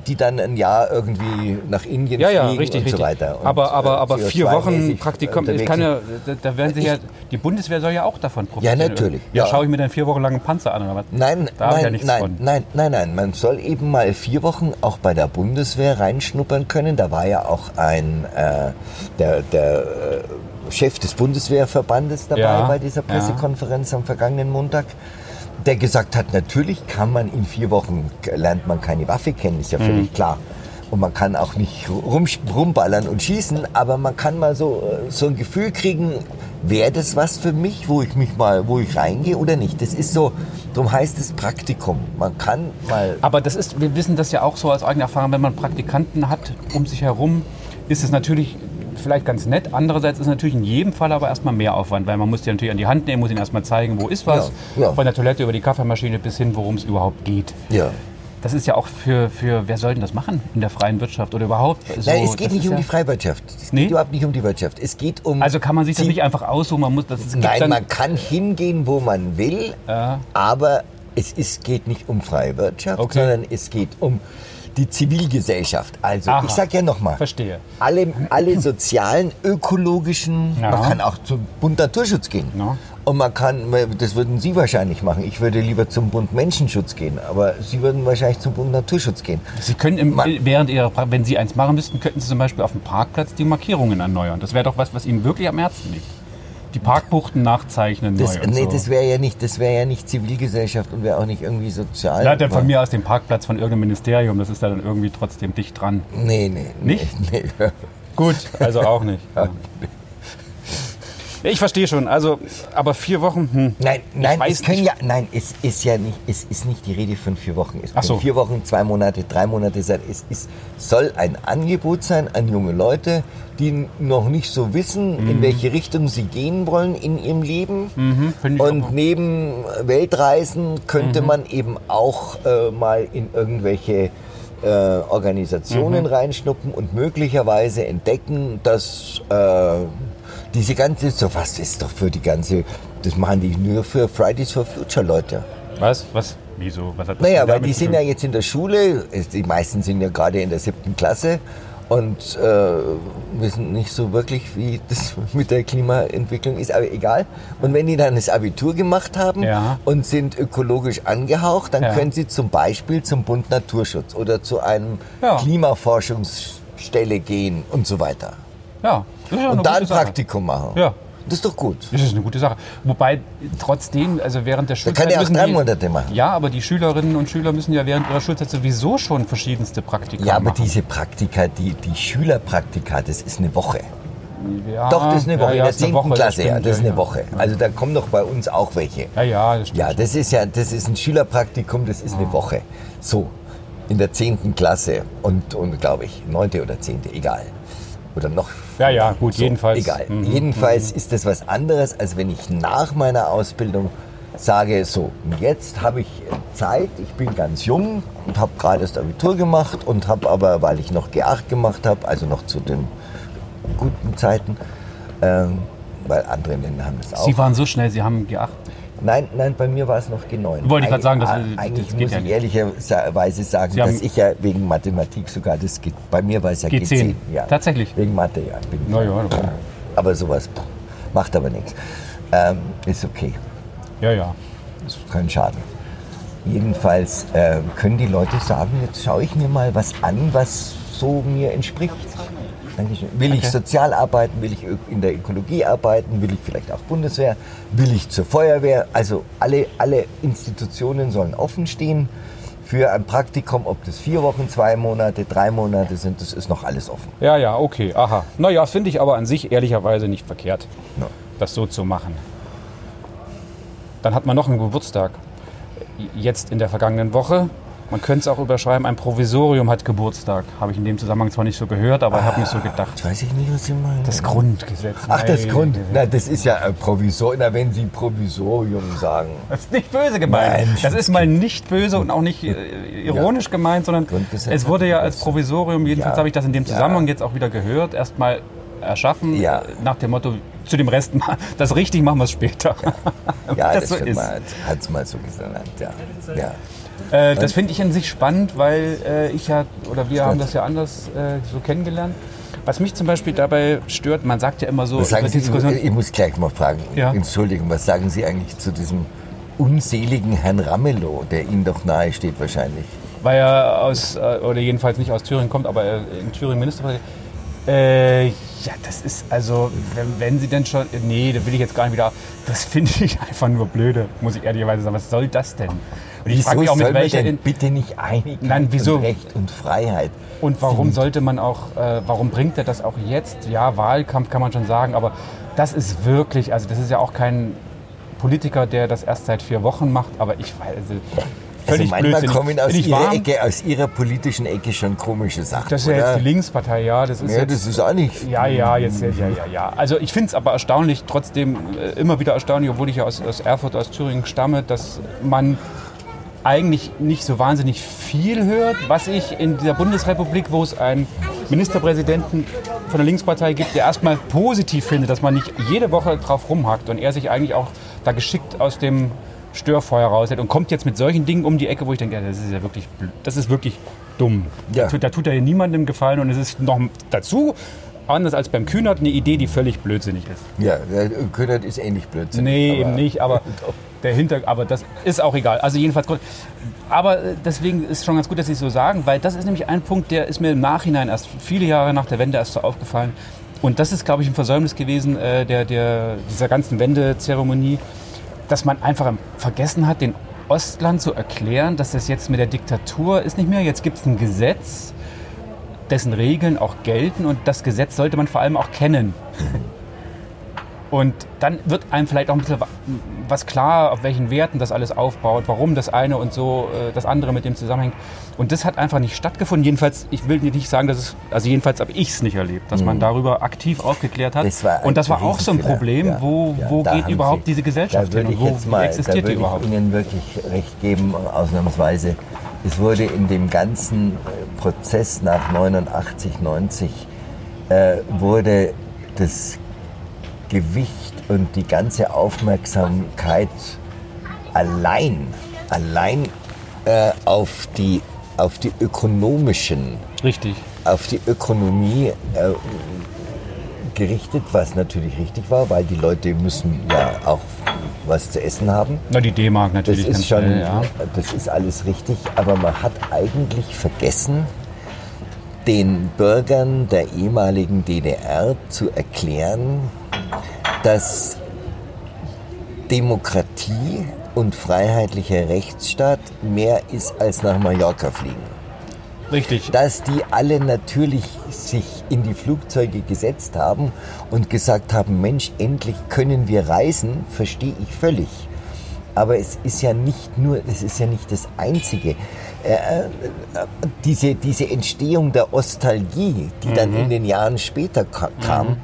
die dann ein Jahr irgendwie nach Indien Ja, ja, fliegen richtig, und richtig. so weiter. Und, aber aber, äh, aber vier Wochen CO2-mäßig Praktikum, unterwegs kann ja, da, da werden Sie ja, die Bundeswehr soll ja auch davon profitieren. natürlich, Ja, ja. schaue ich mir dann vier Wochen lang einen Panzer an oder was? Nein, da ich ja nein, nein, nein, nein, nein. Man soll eben mal vier Wochen auch bei der Bundeswehr reinschnuppern können. Da war ja auch ein äh, der, der äh, Chef des Bundeswehrverbandes dabei Ja, bei dieser ja. Pressekonferenz am vergangenen Montag. Der gesagt hat, natürlich kann man in vier Wochen lernt man keine Waffe kennen, ist ja Mhm. völlig klar. Und man kann auch nicht rum, rumballern und schießen, aber man kann mal so, äh, so ein Gefühl kriegen, wäre das was für mich, wo ich mich mal, wo ich reingehe oder nicht. Das ist so, darum heißt es Praktikum. Man kann mal. Aber das ist, wir wissen das ja auch so aus eigener Erfahrung, wenn man Praktikanten hat um sich herum, ist es natürlich vielleicht ganz nett. Andererseits ist es natürlich in jedem Fall aber erstmal mehr Aufwand, weil man muss die natürlich an die Hand nehmen, muss ihnen erstmal zeigen, wo ist was. Ja, ja. Von der Toilette über die Kaffeemaschine bis hin, worum es überhaupt geht. Ja. Das ist ja auch für, für wer soll denn das machen in der freien Wirtschaft oder überhaupt? So, Nein, es geht nicht um ja, die Freiwirtschaft. Es Nee? geht überhaupt nicht um die Wirtschaft. Es geht um. Also kann man sich das nicht einfach aussuchen, man muss das Nein, man kann hingehen, wo man will, Ja. aber es ist, geht nicht um freie Wirtschaft, Okay. sondern es geht um die Zivilgesellschaft. Also, Aha. ich sage ja nochmal, alle, alle sozialen, ökologischen, Ja. man kann auch zum Bund Naturschutz gehen. Ja. Und man kann, das würden Sie wahrscheinlich machen. Ich würde lieber zum Bund Menschenschutz gehen, aber Sie würden wahrscheinlich zum Bund Naturschutz gehen. Sie können, im, Man- während Ihrer, wenn Sie eins machen müssten, könnten Sie zum Beispiel auf dem Parkplatz die Markierungen erneuern. Das wäre doch was, was Ihnen wirklich am Herzen liegt. Die Parkbuchten nachzeichnen Das, nee, so. das wäre ja nicht, das wäre ja nicht Zivilgesellschaft und wäre auch nicht irgendwie sozial. ja, dann von mir aus den Parkplatz von irgendeinem Ministerium, das ist da dann irgendwie trotzdem dicht dran. Nee, nee. Nicht? Nee, nee. Gut, also auch nicht. Ich verstehe schon, also, aber vier Wochen, hm. Nein, nein, es können nicht. ja, nein, es ist ja nicht, es ist nicht die Rede von vier Wochen. Es Ach so. vier Wochen, zwei Monate, drei Monate sein. Es ist, soll ein Angebot sein an junge Leute, die noch nicht so wissen, Mhm. in welche Richtung sie gehen wollen in ihrem Leben. Mhm, Und. Mhm. neben Weltreisen könnte man eben auch äh, mal in irgendwelche äh, Organisationen Mhm. reinschnuppen und möglicherweise entdecken, dass äh, diese ganze, so was ist doch für die ganze, das machen die nur für Fridays for Future Leute. Was? Was? Wieso? Was hat das Naja, weil die sind ja jetzt in der Schule, die meisten sind ja gerade in der siebten Klasse und äh, wissen nicht so wirklich, wie das mit der Klimaentwicklung ist, aber egal. Und wenn die dann das Abitur gemacht haben Ja. und sind ökologisch angehaucht, dann Ja. können sie zum Beispiel zum Bund Naturschutz oder zu einem Ja. Klimaforschungsstelle gehen und so weiter. Ja, ja Und da ein Sache. Praktikum machen. Ja. Das ist doch gut. Das ist eine gute Sache. Wobei trotzdem, also während der Da Schulzeit kann er auch drei die, Monate machen. Ja, aber die Schülerinnen und Schüler müssen ja während ihrer Schulzeit sowieso schon verschiedenste Praktika Ja, aber machen. diese Praktika, die, die Schülerpraktika, das ist eine Woche. ja, Doch, das ist eine Woche. Ja, ja, in der ist eine 10. Woche, das Klasse, ja, stimmt, das ist ja, eine Woche. Also da kommen doch bei uns auch welche. Ja, ja, das stimmt. Ja, das ist ja, das ist ein Schülerpraktikum, das ist eine Woche. So, in der 10. Klasse und, und glaube ich, 9. oder 10., egal. Oder noch. Ja, ja, gut, so, jedenfalls. Egal. Mhm, Jedenfalls ist das was anderes, als wenn ich nach meiner Ausbildung sage, so, jetzt habe ich Zeit, ich bin ganz jung und habe gerade das Abitur gemacht und habe aber, weil ich noch G8 gemacht habe, also noch zu den guten Zeiten, ähm, weil andere Länder haben das auch. Sie waren so schnell, Sie haben G8. Nein, nein, bei mir war es noch G9. Wollte ich gerade sagen, das- Eig- das eigentlich geht muss ja ich ehrlicherweise sagen, Sie dass ich ja wegen Mathematik sogar das geht. Bei mir war es ja G10. G10. ja. Tatsächlich? Wegen Mathe, ja. Bin Na ja, das- aber sowas pff, macht aber nichts. Ähm, ist okay, Ja, ja. ist kein Schaden. Jedenfalls äh, können die Leute sagen, jetzt schaue ich mir mal was an, was so mir entspricht. Eigentlich Will ich Okay. sozial arbeiten, will ich in der Ökologie arbeiten, will ich vielleicht auch Bundeswehr, will ich zur Feuerwehr. Also alle, alle Institutionen sollen offen stehen für ein Praktikum, ob das vier Wochen, zwei Monate, drei Monate sind, das ist noch alles offen. Ja, ja, okay, aha. Naja, finde ich aber an sich ehrlicherweise nicht verkehrt, Ja. das so zu machen. Dann hat man noch einen Geburtstag. Jetzt in der vergangenen Woche. Man könnte es auch überschreiben, ein Provisorium hat Geburtstag. Habe ich in dem Zusammenhang zwar nicht so gehört, aber ich habe mir so gedacht. Jetzt weiß ich nicht, was Sie meinen. Das Grundgesetz. Ach, das. Grund. Na, das ist ja ein Provisorium. Na, wenn Sie Provisorium sagen. Das ist nicht böse gemeint. Nein. das ist mal nicht böse und auch nicht äh, ironisch gemeint, sondern es wurde ja als Provisorium, jedenfalls Ja. habe ich das in dem Ja. Zusammenhang jetzt auch wieder gehört, erstmal erschaffen, Ja. äh, nach dem Motto, zu dem Rest, das richtig machen wir es später. Ja, Wie das, das so hat es mal so genannt. Ja. Ja. Äh, das finde ich an sich spannend, weil äh, ich ja, oder wir haben das ja anders äh, so kennengelernt. Was mich zum Beispiel dabei stört, man sagt ja immer so, Was sagen Sie, Diskussion- ich muss gleich mal fragen, Ja. Entschuldigung, was sagen Sie eigentlich zu diesem unseligen Herrn Ramelow, der Ihnen doch nahe steht wahrscheinlich? weil er aus, äh, oder jedenfalls nicht aus Thüringen kommt, aber er in Thüringen Ministerpräsident. Äh, ja, das ist also, wenn, wenn Sie denn schon, nee, da will ich jetzt gar nicht wieder, das finde ich einfach nur blöde, muss ich ehrlicherweise sagen. Was soll das denn? Und ich frage mich auch, mit welcher, denn bitte nicht Einigkeit Nein, wieso? und Recht und Freiheit? und warum finden? sollte man auch, äh, warum bringt er das auch jetzt? Ja, Wahlkampf kann man schon sagen, aber das ist wirklich, also das ist ja auch kein Politiker, der das erst seit vier Wochen macht, aber ich weiß, also, Also völlig manchmal kommen aus ihrer? Ecke, aus Ihrer politischen Ecke schon komische Sachen, Das ist ja jetzt die Linkspartei, ja, das ist ja, jetzt, das ist auch nicht... Ja, ja, jetzt, ja, ja, ja, ja. Also ich finde es aber erstaunlich, trotzdem äh, immer wieder erstaunlich, obwohl ich ja aus, aus Erfurt, aus Thüringen stamme, dass man eigentlich nicht so wahnsinnig viel hört, was ich in dieser Bundesrepublik, wo es einen Ministerpräsidenten von der Linkspartei gibt, der erstmal positiv findet, dass man nicht jede Woche drauf rumhackt und er sich eigentlich auch da geschickt aus dem Störfeuer raushält und kommt jetzt mit solchen Dingen um die Ecke, wo ich denke, ja, das ist ja wirklich, blöd. das ist wirklich dumm. Ja. Da, tut, da tut er niemandem gefallen und es ist noch dazu, anders als beim Kühnert, eine Idee, die völlig blödsinnig ist. Ja, der Kühnert ist ähnlich blödsinnig. Nee, aber- eben nicht, aber der Hinter, aber das ist auch egal. Also jedenfalls, aber äh, deswegen ist schon ganz gut, dass Sie es so sagen, weil das ist nämlich ein Punkt, der ist mir im Nachhinein erst viele Jahre nach der Wende erst so aufgefallen. Und das ist, glaube ich, ein Versäumnis gewesen äh, der, der, dieser ganzen Wendezeremonie, dass man einfach vergessen hat, den Ostland zu erklären, dass das jetzt mit der Diktatur ist nicht mehr. Jetzt gibt es ein Gesetz, dessen Regeln auch gelten und das Gesetz sollte man vor allem auch kennen. Und dann wird einem vielleicht auch ein bisschen wa- was klar, auf welchen Werten das alles aufbaut, warum das eine und so äh, das andere mit dem zusammenhängt. Und das hat einfach nicht stattgefunden. Jedenfalls, ich will nicht sagen, dass es, also jedenfalls habe ich es nicht erlebt, dass man darüber aktiv aufgeklärt hat. Mhm. Das und das war auch so ein. Problem, Ja, wo, wo geht überhaupt Sie- diese Gesellschaft hin und ich wo mal, existiert die ich überhaupt? Ihnen wirklich recht geben, ausnahmsweise. Es wurde in dem ganzen Prozess nach 89, 90 äh, wurde das Gewicht und die ganze Aufmerksamkeit allein, allein äh, auf, die, auf die ökonomischen Richtig. auf die Ökonomie äh, gerichtet, was natürlich richtig war, weil die Leute müssen ja auch was zu essen haben. Na, die D-Mark Das natürlich. ist ganz schon, schnell, ja. das ist alles richtig, aber man hat eigentlich vergessen, den Bürgern der ehemaligen DDR zu erklären, dass Demokratie und freiheitlicher Rechtsstaat mehr ist als nach Mallorca fliegen Richtig. dass die alle natürlich sich in die Flugzeuge gesetzt haben und gesagt haben, Mensch, endlich können wir reisen, verstehe ich völlig. Aber es ist ja nicht nur, es ist ja nicht das Einzige. Äh, äh, diese, diese Entstehung der Ostalgie, die dann in den Jahren später ka kam,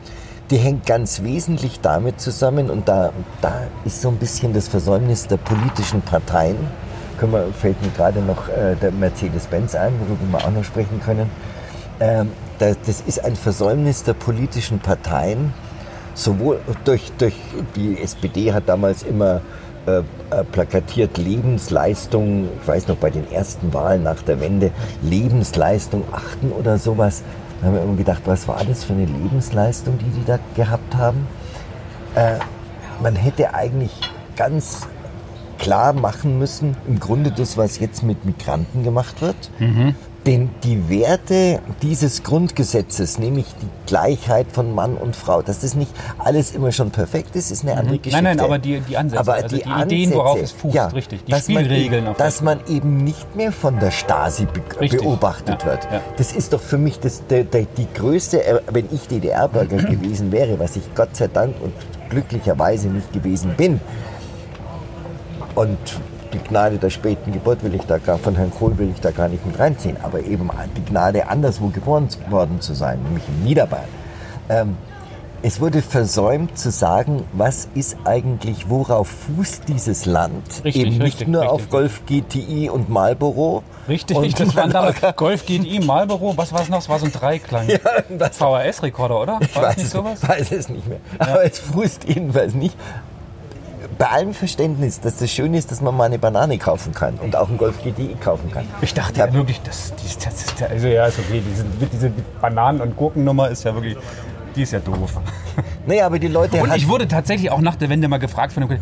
die hängt ganz wesentlich damit zusammen und da, da ist so ein bisschen das Versäumnis der politischen Parteien. Können wir, fällt mir gerade noch äh, der Mercedes-Benz ein, worüber wir auch noch sprechen können. Ähm, da, das ist ein Versäumnis der politischen Parteien, sowohl durch, durch die SPD hat damals immer äh, äh, plakatiert Lebensleistung, ich weiß noch bei den ersten Wahlen nach der Wende, Lebensleistung achten oder sowas. Da haben wir immer gedacht, was war das für eine Lebensleistung, die die da gehabt haben? Äh, man hätte eigentlich ganz klar machen müssen, im Grunde das, was jetzt mit Migranten gemacht wird. Denn die Werte dieses Grundgesetzes, nämlich die Gleichheit von Mann und Frau, dass das nicht alles immer schon perfekt ist, ist eine andere Geschichte. Nein, nein, aber die, die Ansätze, Aber also die, die, Ideen, worauf es Ansätze, fußt, ja, richtig. Die dass man Spielregeln. eben, auf dass das- man eben nicht mehr von der Stasi be Richtig, beobachtet ja, wird. ja. Das ist doch für mich das, der, der, die größte, äh, wenn ich DDR-Bürger gewesen wäre, was ich Gott sei Dank und glücklicherweise nicht gewesen bin. Und die Gnade der späten Geburt will ich da gar, von Herrn Kohl will ich da gar nicht mit reinziehen, aber eben die Gnade, anderswo geboren worden zu sein, nämlich in Niederbayern. Ähm, es wurde versäumt zu sagen, was ist eigentlich, worauf fußt dieses Land? Richtig, Eben nicht richtig, nur richtig. auf Golf GTI und Marlboro. Richtig, und das waren damals Golf GTI, Marlboro, was war es noch? Es war so ein Dreiklang. irgendwas. VHS-Rekorder, oder? Ich War das weiß, nicht es, sowas? weiß es nicht mehr. Aber es fußt jedenfalls nicht. Bei allem Verständnis, dass das schön ist, dass man mal eine Banane kaufen kann und auch einen Golf GTI kaufen kann. Ich dachte ja wirklich, das, das, das ja, also ja, ist okay, diese, diese Bananen- und Gurkennummer ist ja wirklich, die ist ja doof. Nee, aber die Leute Und ich wurde tatsächlich auch nach der Wende mal gefragt von dem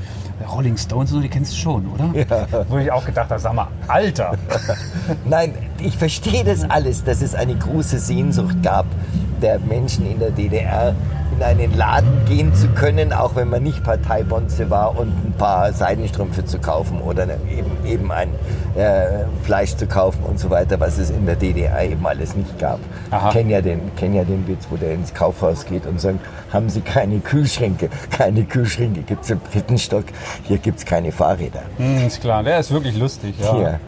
Rolling Stones, und so, die kennst du schon, oder? Ja. Wo ich auch gedacht habe, sag mal, Alter. Nein, ich verstehe das alles, dass es eine große Sehnsucht gab der Menschen in der DDR, in einen Laden gehen zu können, auch wenn man nicht Parteibonze war und ein paar Seidenstrümpfe zu kaufen oder eben, eben ein äh, Fleisch zu kaufen und so weiter, was es in der DDR eben alles nicht gab. Aha. Ich kenne ja, den, kenn ja den Witz, wo der ins Kaufhaus geht und sagt, haben Sie keine Kühlschränke? Keine Kühlschränke gibt es im dritten Stock, hier gibt es keine Fahrräder. Hm, ist klar, der ist wirklich lustig, ja. Ja.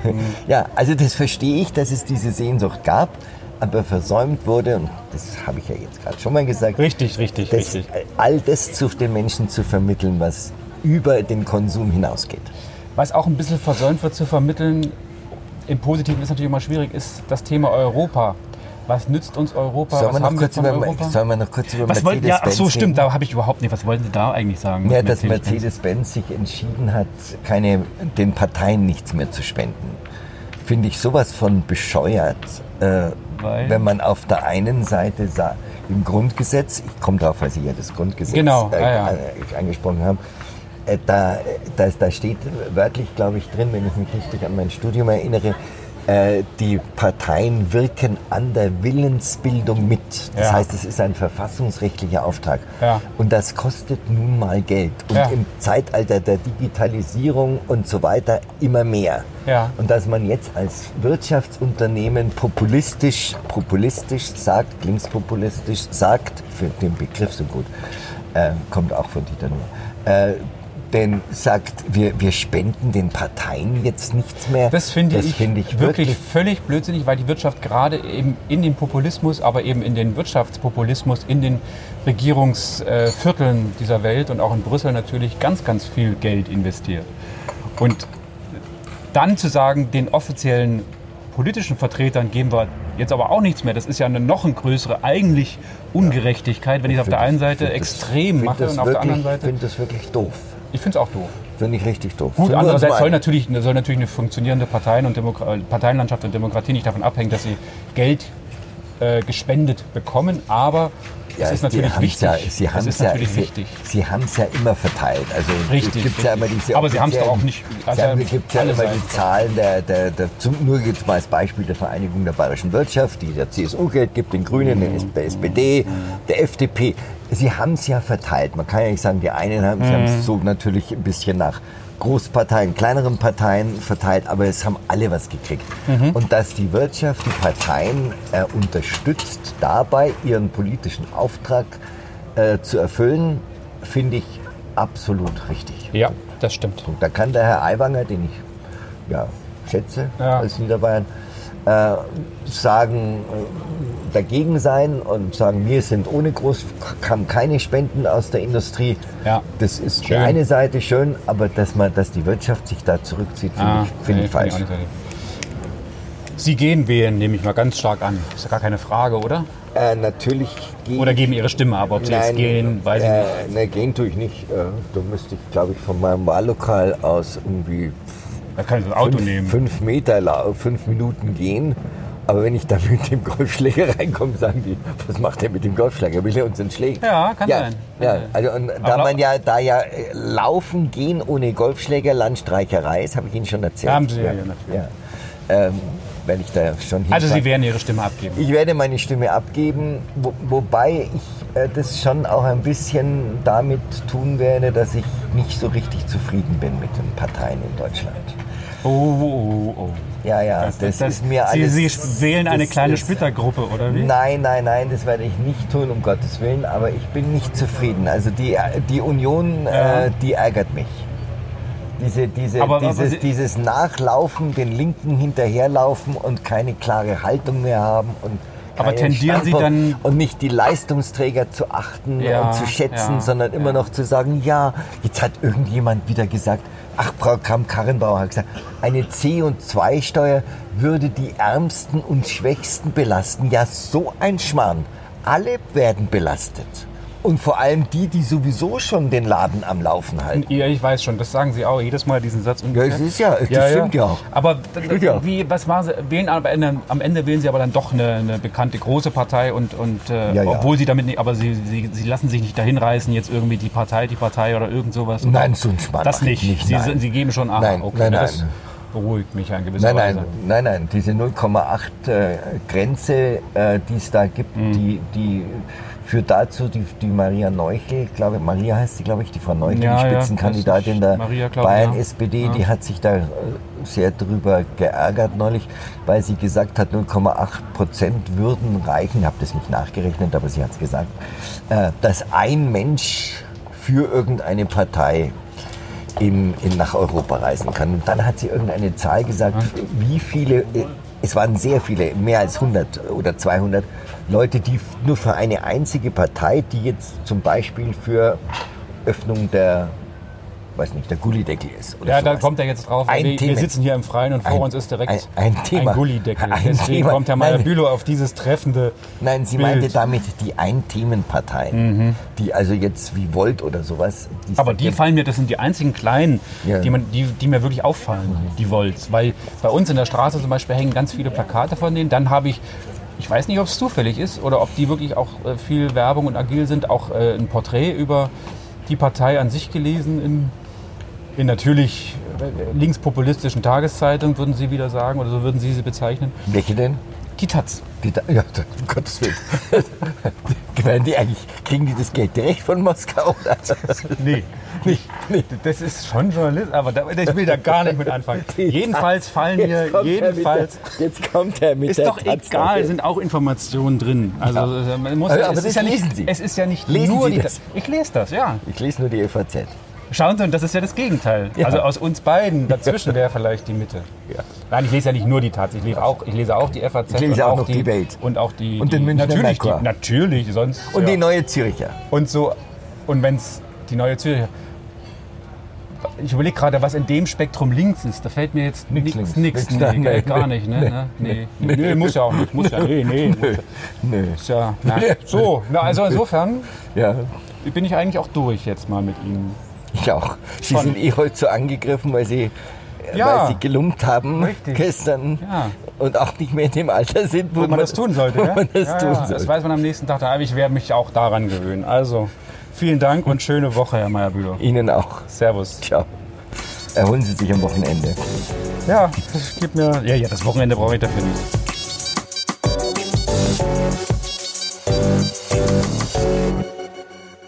ja, also das verstehe ich, dass es diese Sehnsucht gab, aber versäumt wurde, und das habe ich ja jetzt gerade schon mal gesagt, Richtig, richtig, das, richtig. all das zu den Menschen zu vermitteln, was über den Konsum hinausgeht. Was auch ein bisschen versäumt wird zu vermitteln, im Positiven ist natürlich immer schwierig, ist das Thema Europa. Was nützt uns Europa? Sollen wir, noch kurz über, Europa? sollen wir noch kurz über Was wollten, ja, ach so, stimmt, da habe ich überhaupt nicht. Was wollten Sie da eigentlich sagen? Ja, dass Mercedes-Benz? Mercedes-Benz sich entschieden hat, keine, den Parteien nichts mehr zu spenden. Finde ich sowas von bescheuert. Äh, Weil? wenn man auf der einen Seite im Grundgesetz, ich komme drauf, weil Sie ja das Grundgesetz Genau, äh, ah, ja. äh, angesprochen haben, äh, da, da, da steht wörtlich, glaube ich, drin, wenn ich mich richtig an mein Studium erinnere, äh, die Parteien wirken an der Willensbildung mit. Das Ja. heißt, es ist ein verfassungsrechtlicher Auftrag. Ja. Und das kostet nun mal Geld. Und Ja. im Zeitalter der Digitalisierung und so weiter immer mehr. Und dass man jetzt als Wirtschaftsunternehmen populistisch, populistisch sagt, linkspopulistisch sagt, für den Begriff so gut, äh, kommt auch von Dieter Nuhr, äh, denn sagt, wir, wir spenden den Parteien jetzt nichts mehr. Das finde ich, finde ich wirklich, wirklich völlig blödsinnig, weil die Wirtschaft gerade eben in den Populismus, aber eben in den Wirtschaftspopulismus, in den Regierungsvierteln dieser Welt und auch in Brüssel natürlich ganz, ganz viel Geld investiert. Und dann zu sagen, den offiziellen politischen Vertretern geben wir jetzt aber auch nichts mehr, das ist ja eine noch eine größere eigentlich Ungerechtigkeit, wenn ich es auf der einen Seite extrem mache und auf der anderen Ich Seite. finde das wirklich doof. Ich finde es auch doof. Finde ich richtig doof. Gut, Sind andererseits soll natürlich, soll natürlich eine funktionierende Parteien und Demokra Parteienlandschaft und Demokratie nicht davon abhängen, dass sie Geld äh, gespendet bekommen, aber es ist natürlich wichtig. Ja, sie es haben es ja, natürlich sie, wichtig. Sie haben es ja immer verteilt. Also Richtig, es gibt ja immer diese Aber sie haben's doch offiziellen- auch nicht- also haben, gibt ja immer die. Zahlen der, der, der zum, nur jetzt mal als Beispiel der Vereinigung der bayerischen Wirtschaft, die der CSU Geld gibt, den Grünen, S- der SPD, der FDP. Sie haben es ja verteilt. Man kann ja nicht sagen, die einen haben sie Mhm. es so natürlich ein bisschen nach Großparteien, kleineren Parteien verteilt, aber es haben alle was gekriegt. Mhm. Und dass die Wirtschaft die Parteien äh, unterstützt dabei, ihren politischen Auftrag äh, zu erfüllen, finde ich absolut richtig. Ja, das stimmt. Und da kann der Herr Aiwanger, den ich ja, schätze Ja. als Niederbayern, äh, sagen, äh, dagegen sein und sagen, wir sind ohne groß, haben keine Spenden aus der Industrie. Ja. Das ist die Schön. eine Seite schön, aber dass man, dass die Wirtschaft sich da zurückzieht, finde Ah, ich, finde nee, ich falsch. nicht so. Sie gehen wählen, nehme ich mal ganz stark an. Ist ja gar keine Frage, oder? Äh, natürlich gehe Oder geben Ihre Stimme ab, ob Sie jetzt gehen, weiß ich äh, nicht. Ne, gehen tue ich nicht. Äh, da müsste ich, glaube ich, von meinem Wahllokal aus irgendwie Da kann ich das Auto fünf, nehmen. fünf Meter, fünf Minuten gehen. Aber wenn ich da mit dem Golfschläger reinkomme, sagen die, was macht der mit dem Golfschläger? Will er uns einen Schläger? Ja, kann ja, sein. Ja, also und da man ja, da ja äh, Laufen gehen ohne Golfschläger Landstreicherei ist, habe ich Ihnen schon erzählt. Haben Sie ja, ja, natürlich. ja. Ähm, werde ich da schon Also Sie werden Ihre Stimme abgeben. Ich werde meine Stimme abgeben, wo, wobei ich das schon auch ein bisschen damit tun werde, dass ich nicht so richtig zufrieden bin mit den Parteien in Deutschland. Oh, oh, oh, oh. Ja, ja, das, ist mir Sie, alles. Sie wählen eine das kleine ist- Splittergruppe, oder wie? Nein, nein, nein, das werde ich nicht tun, um Gottes Willen, aber ich bin nicht zufrieden. Also die, die Union, Ja. äh, die ärgert mich. Diese, diese, Aber- aber dieses, Sie- dieses Nachlaufen, den Linken hinterherlaufen und keine klare Haltung mehr haben und Aber tendieren Sie Standpunkt dann- und nicht die Leistungsträger zu achten Ja, und zu schätzen, ja, sondern immer noch zu sagen, ja, jetzt hat irgendjemand wieder gesagt, ach, Frau Kramp-Karrenbauer hat gesagt, eine CO2-Steuer würde die Ärmsten und Schwächsten belasten. Ja, so ein Schmarrn. Alle werden belastet. Und vor allem die, die sowieso schon den Laden am Laufen halten. Ja, ich weiß schon, das sagen Sie auch jedes Mal, diesen Satz. Ja, das ist ja, das stimmt ja auch. Aber Stimmt ja. wie, was machen Sie, wählen am Ende, am Ende wählen Sie aber dann doch eine, eine bekannte große Partei und, und äh, Ja, ja. obwohl Sie damit nicht, aber Sie, Sie, Sie lassen sich nicht dahin reißen, jetzt irgendwie die Partei, die Partei oder irgend sowas. Nein, so ein Schmarrn Das nicht. nicht, Sie, nein. Sie geben schon Aha, Nein, okay, nein, das nein. beruhigt mich in gewisser Nein, nein, Weise. nein, nein, diese 0,8 äh, Grenze, äh, die es da gibt, Mhm. die, die führt dazu, die, die Maria Neuchel, glaube Maria heißt sie, glaube ich, die Frau Neuchel, Ja, die ja, Spitzenkandidatin das der Maria, Bayern ja. SPD, Ja. die hat sich da äh, sehr drüber geärgert neulich, weil sie gesagt hat, 0,8 Prozent würden reichen, ich habe das nicht nachgerechnet, aber sie hat es gesagt, äh, dass ein Mensch für irgendeine Partei in, in, nach Europa reisen kann. Und dann hat sie irgendeine Zahl gesagt, wie viele, äh, es waren sehr viele, mehr als 100 oder 200 Leute, die nur für eine einzige Partei, die jetzt zum Beispiel für Öffnung der, weiß nicht, der Gullideckel ist. Ja, da sowas. kommt er jetzt drauf. Ein wir, wir sitzen hier im Freien und vor Ein- uns ist direkt ein- ein Thema. Gullideckel. Ein Deswegen Thema. kommt Herr Meyer. Bülow auf dieses treffende Nein, sie Bild. meinte damit die Ein-Themen-Parteien, die also jetzt wie Volt oder sowas. die Aber da die fallen mir, das sind die einzigen kleinen, Ja. die, man, die, die mir wirklich auffallen, die Volts. Weil bei uns in der Straße zum Beispiel hängen ganz viele Plakate von denen. Dann habe ich, ich weiß nicht, ob es zufällig ist oder ob die wirklich auch äh, viel Werbung und agil sind, auch äh, ein Porträt über die Partei an sich gelesen in, in natürlich äh, linkspopulistischen Tageszeitungen, würden Sie wieder sagen, oder so würden Sie sie bezeichnen. Welche denn? Die Taz. Die ja, um Gottes Willen. Die eigentlich, kriegen die das Geld direkt von Moskau? Oder? Nee. Nee, nee. Das ist schon Journalist, aber da, ich will da gar nicht mit anfangen. Jedenfalls fallen mir, Jetzt kommt er jedenfalls, Mit der, jetzt kommt er mit ist der doch Taz egal, sind auch Informationen drin. Also äh, man muss, Aber- ja, aber es, das ist ja nicht, lesen Sie. es ist ja nicht Lesen nur Sie die das? Ich lese das, ja. Ich lese nur die FAZ. Schauen Sie, und das ist ja das Gegenteil. Ja. Also aus uns beiden, dazwischen wäre vielleicht die Mitte. Ja. Nein, ich lese ja nicht nur die Taz, ich lese auch, ich lese auch die FAZ. Ich lese und auch noch die Welt. Und auch die... Und die, den Münchner natürlich, die, natürlich, sonst... Und ja. die neue Züricher. Und so, und wenn es die neue Zürcher. Ich überlege gerade, was in dem Spektrum links ist. Da fällt mir jetzt nichts, links. nix, Nix, nee, nee, gar nee, nicht, ne? Nee, nee, nee, muss ja auch nicht, muss ja, nee, nee. Nö. Ist ja, na, so, na, also insofern Ja, bin ich eigentlich auch durch jetzt mal mit Ihnen. ich auch. Sie Schon. sind eh heute so angegriffen, weil Sie, Ja. weil Sie gelumpt haben Richtig. gestern Ja. und auch nicht mehr in dem Alter sind, Wo man das tun sollte, wo ja? man das tun sollte. Das weiß man am nächsten Tag, aber ich werde mich auch daran gewöhnen. Also, vielen Dank und schöne Woche, Herr Meyer-Bülow. Ihnen auch. Servus. Ciao. Erholen Sie sich am Wochenende. Ja, das gibt mir. Ja, ja, das Wochenende brauche ich dafür nicht.